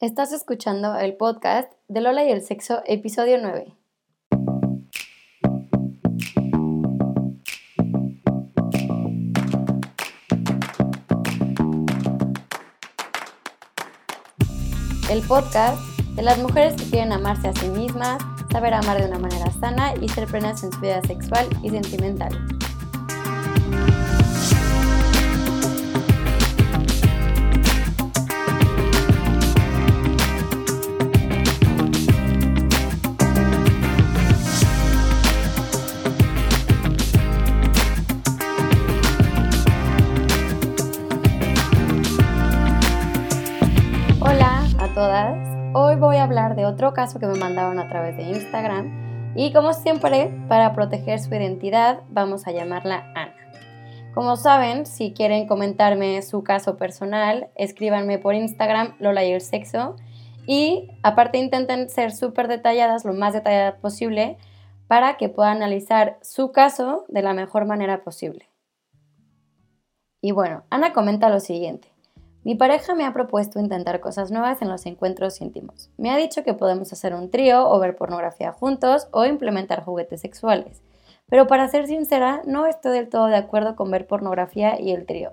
Estás escuchando el podcast de Lola y el Sexo, episodio 9. El podcast de las mujeres que quieren amarse a sí mismas, saber amar de una manera sana y ser plenas en su vida sexual y sentimental. Otro caso que me mandaron a través de Instagram y como siempre, para proteger su identidad, vamos a llamarla Ana. Como saben, si quieren comentarme su caso personal, escríbanme por Instagram Lola y el sexo y aparte intenten ser súper detalladas, lo más detalladas posible, para que pueda analizar su caso de la mejor manera posible. Y bueno, Ana comenta lo siguiente. Mi pareja me ha propuesto intentar cosas nuevas en los encuentros íntimos. Me ha dicho que podemos hacer un trío o ver pornografía juntos o implementar juguetes sexuales. Pero para ser sincera, no estoy del todo de acuerdo con ver pornografía y el trío.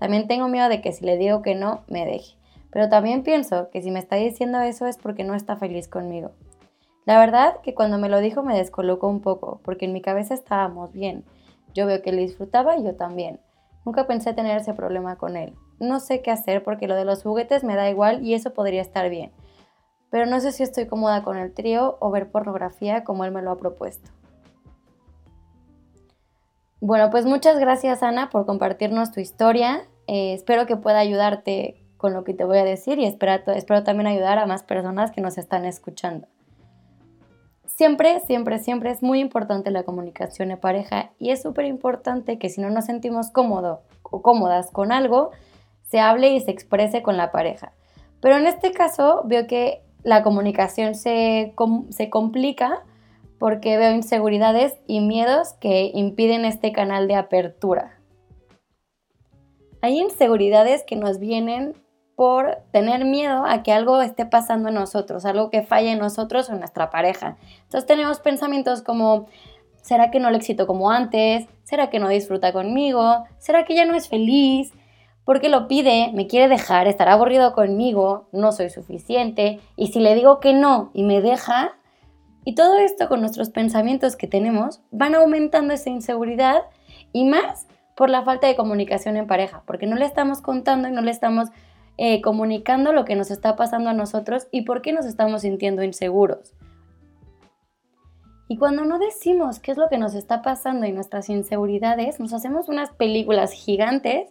También tengo miedo de que si le digo que no, me deje. Pero también pienso que si me está diciendo eso es porque no está feliz conmigo. La verdad que cuando me lo dijo me descolocó un poco, porque en mi cabeza estábamos bien. Yo veo que él disfrutaba y yo también. Nunca pensé tener ese problema con él no sé qué hacer porque lo de los juguetes me da igual y eso podría estar bien. Pero no sé si estoy cómoda con el trío o ver pornografía como él me lo ha propuesto. Bueno, pues muchas gracias Ana por compartirnos tu historia. Eh, espero que pueda ayudarte con lo que te voy a decir y espero, espero también ayudar a más personas que nos están escuchando. Siempre, siempre, siempre es muy importante la comunicación de pareja y es súper importante que si no nos sentimos cómodos o cómodas con algo, se hable y se exprese con la pareja. Pero en este caso veo que la comunicación se, se complica porque veo inseguridades y miedos que impiden este canal de apertura. Hay inseguridades que nos vienen por tener miedo a que algo esté pasando en nosotros, algo que falle en nosotros o en nuestra pareja. Entonces tenemos pensamientos como, ¿será que no le excito como antes? ¿Será que no disfruta conmigo? ¿Será que ya no es feliz? porque lo pide, me quiere dejar, estará aburrido conmigo, no soy suficiente, y si le digo que no y me deja, y todo esto con nuestros pensamientos que tenemos van aumentando esa inseguridad y más por la falta de comunicación en pareja, porque no le estamos contando y no le estamos eh, comunicando lo que nos está pasando a nosotros y por qué nos estamos sintiendo inseguros. Y cuando no decimos qué es lo que nos está pasando y nuestras inseguridades, nos hacemos unas películas gigantes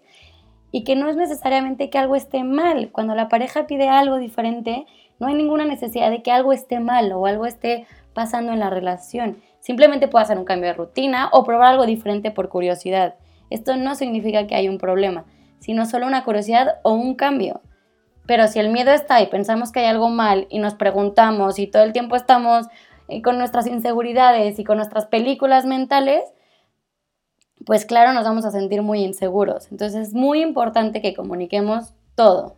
y que no es necesariamente que algo esté mal. Cuando la pareja pide algo diferente, no hay ninguna necesidad de que algo esté mal o algo esté pasando en la relación. Simplemente puede hacer un cambio de rutina o probar algo diferente por curiosidad. Esto no significa que hay un problema, sino solo una curiosidad o un cambio. Pero si el miedo está y pensamos que hay algo mal y nos preguntamos y todo el tiempo estamos eh, con nuestras inseguridades y con nuestras películas mentales, pues claro, nos vamos a sentir muy inseguros. Entonces es muy importante que comuniquemos todo.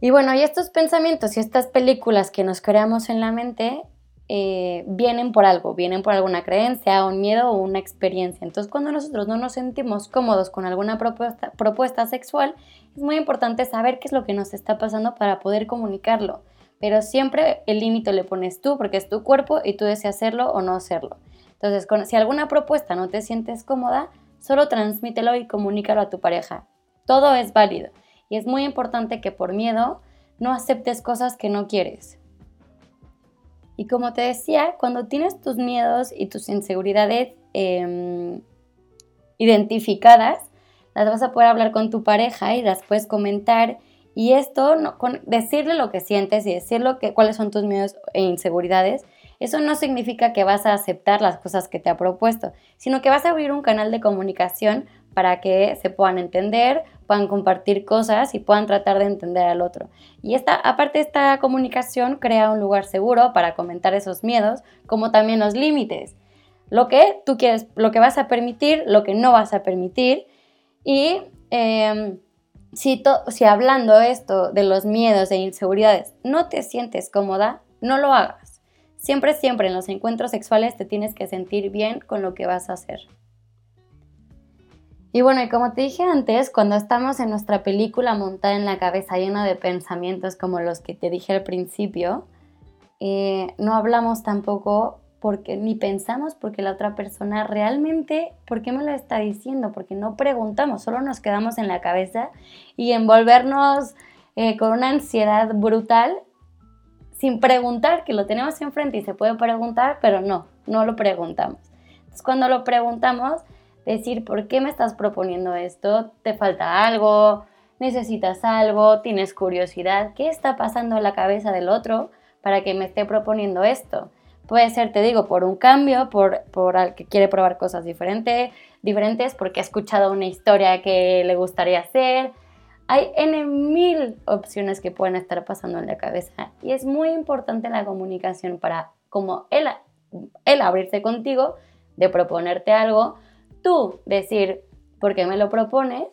Y bueno, y estos pensamientos y estas películas que nos creamos en la mente eh, vienen por algo, vienen por alguna creencia, un miedo o una experiencia. Entonces cuando nosotros no nos sentimos cómodos con alguna propuesta, sexual, es muy importante saber qué es lo que nos está pasando para poder comunicarlo. Pero siempre el límite le pones tú porque es tu cuerpo y tú deseas hacerlo o no hacerlo. Entonces, si alguna propuesta no te sientes cómoda, solo transmítelo y comunícalo a tu pareja. Todo es válido y es muy importante que por miedo no aceptes cosas que no quieres. Y como te decía, cuando tienes tus miedos y tus inseguridades em, identificadas, las vas a poder hablar con tu pareja y las puedes comentar. Y esto, con decirle lo que sientes y decirle cuáles son tus miedos e inseguridades, eso no significa que vas a aceptar las cosas que te ha propuesto, sino que vas a abrir un canal de comunicación para que se puedan entender, puedan compartir cosas y puedan tratar de entender al otro. Y esta, aparte esta comunicación crea un lugar seguro para comentar esos miedos, como también los límites. Lo que tú quieres, lo que vas a permitir, lo que no vas a permitir y em, si, si hablando esto de los miedos e inseguridades no te sientes cómoda, no lo hagas. Siempre, siempre en los encuentros sexuales te tienes que sentir bien con lo que vas a hacer. Y bueno, como te dije antes, cuando estamos en nuestra película montada en la cabeza llena de pensamientos como los que te dije al principio, eh, no hablamos tampoco porque ni pensamos porque la otra persona realmente, ¿por qué me lo está diciendo? Porque no preguntamos, solo nos quedamos en la cabeza y envolvernos eh, con una ansiedad brutal sin preguntar, que lo tenemos enfrente y se puede preguntar, pero no, no lo preguntamos. Entonces cuando lo preguntamos, decir, ¿por qué me estás proponiendo esto? ¿Te falta algo? ¿Necesitas algo? ¿Tienes curiosidad? ¿Qué está pasando en la cabeza del otro para que me esté proponiendo esto? Puede ser, te digo, por un cambio, por, por al que quiere probar cosas diferentes, diferentes, porque ha escuchado una historia que le gustaría hacer. Hay N mil opciones que pueden estar pasando en la cabeza y es muy importante la comunicación para, como él, él abrirse contigo, de proponerte algo, tú decir por qué me lo propones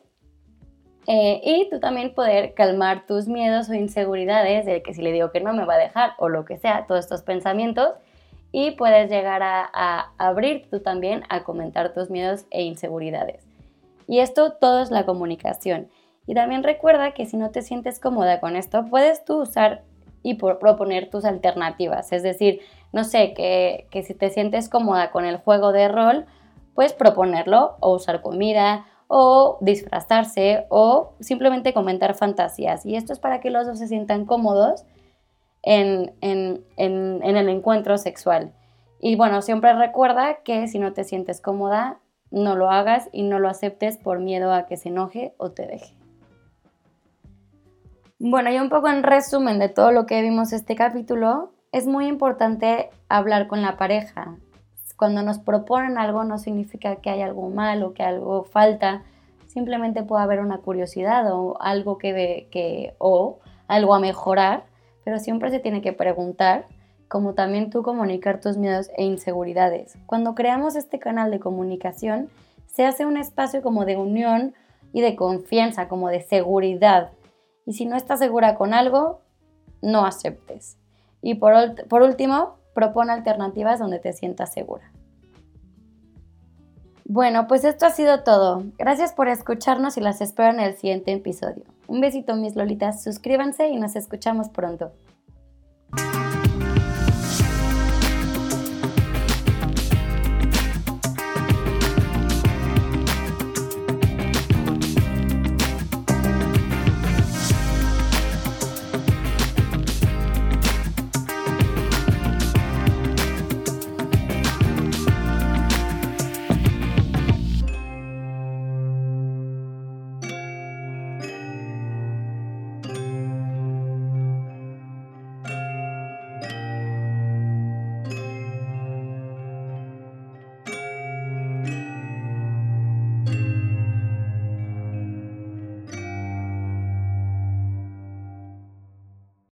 eh, y tú también poder calmar tus miedos o inseguridades de que si le digo que no me va a dejar o lo que sea, todos estos pensamientos y puedes llegar a, abrir tú también a comentar tus miedos e inseguridades. Y esto todo es la comunicación. Y también recuerda que si no te sientes cómoda con esto, puedes tú usar y proponer tus alternativas. Es decir, no sé, que, que si te sientes cómoda con el juego de rol, puedes proponerlo o usar comida o disfrazarse o simplemente comentar fantasías. Y esto es para que los dos se sientan cómodos en, el encuentro sexual. Y bueno, siempre recuerda que si no te sientes cómoda, no lo hagas y no lo aceptes por miedo a que se enoje o te deje. Bueno, y un poco en resumen de todo lo que vimos este capítulo, es muy importante hablar con la pareja, cuando nos proponen algo no significa que hay algo mal o que algo falta, simplemente puede haber una curiosidad o algo que, que o algo a mejorar, pero siempre se tiene que preguntar, como también tú comunicar tus miedos e inseguridades. Cuando creamos este canal de comunicación, se hace un espacio como de unión y de confianza, como de seguridad. Y si no estás segura con algo, no aceptes. Y por, por último, propone alternativas donde te sientas segura. Bueno, pues esto ha sido todo. Gracias por escucharnos y las espero en el siguiente episodio. Un besito mis lolitas, suscríbanse y nos escuchamos pronto.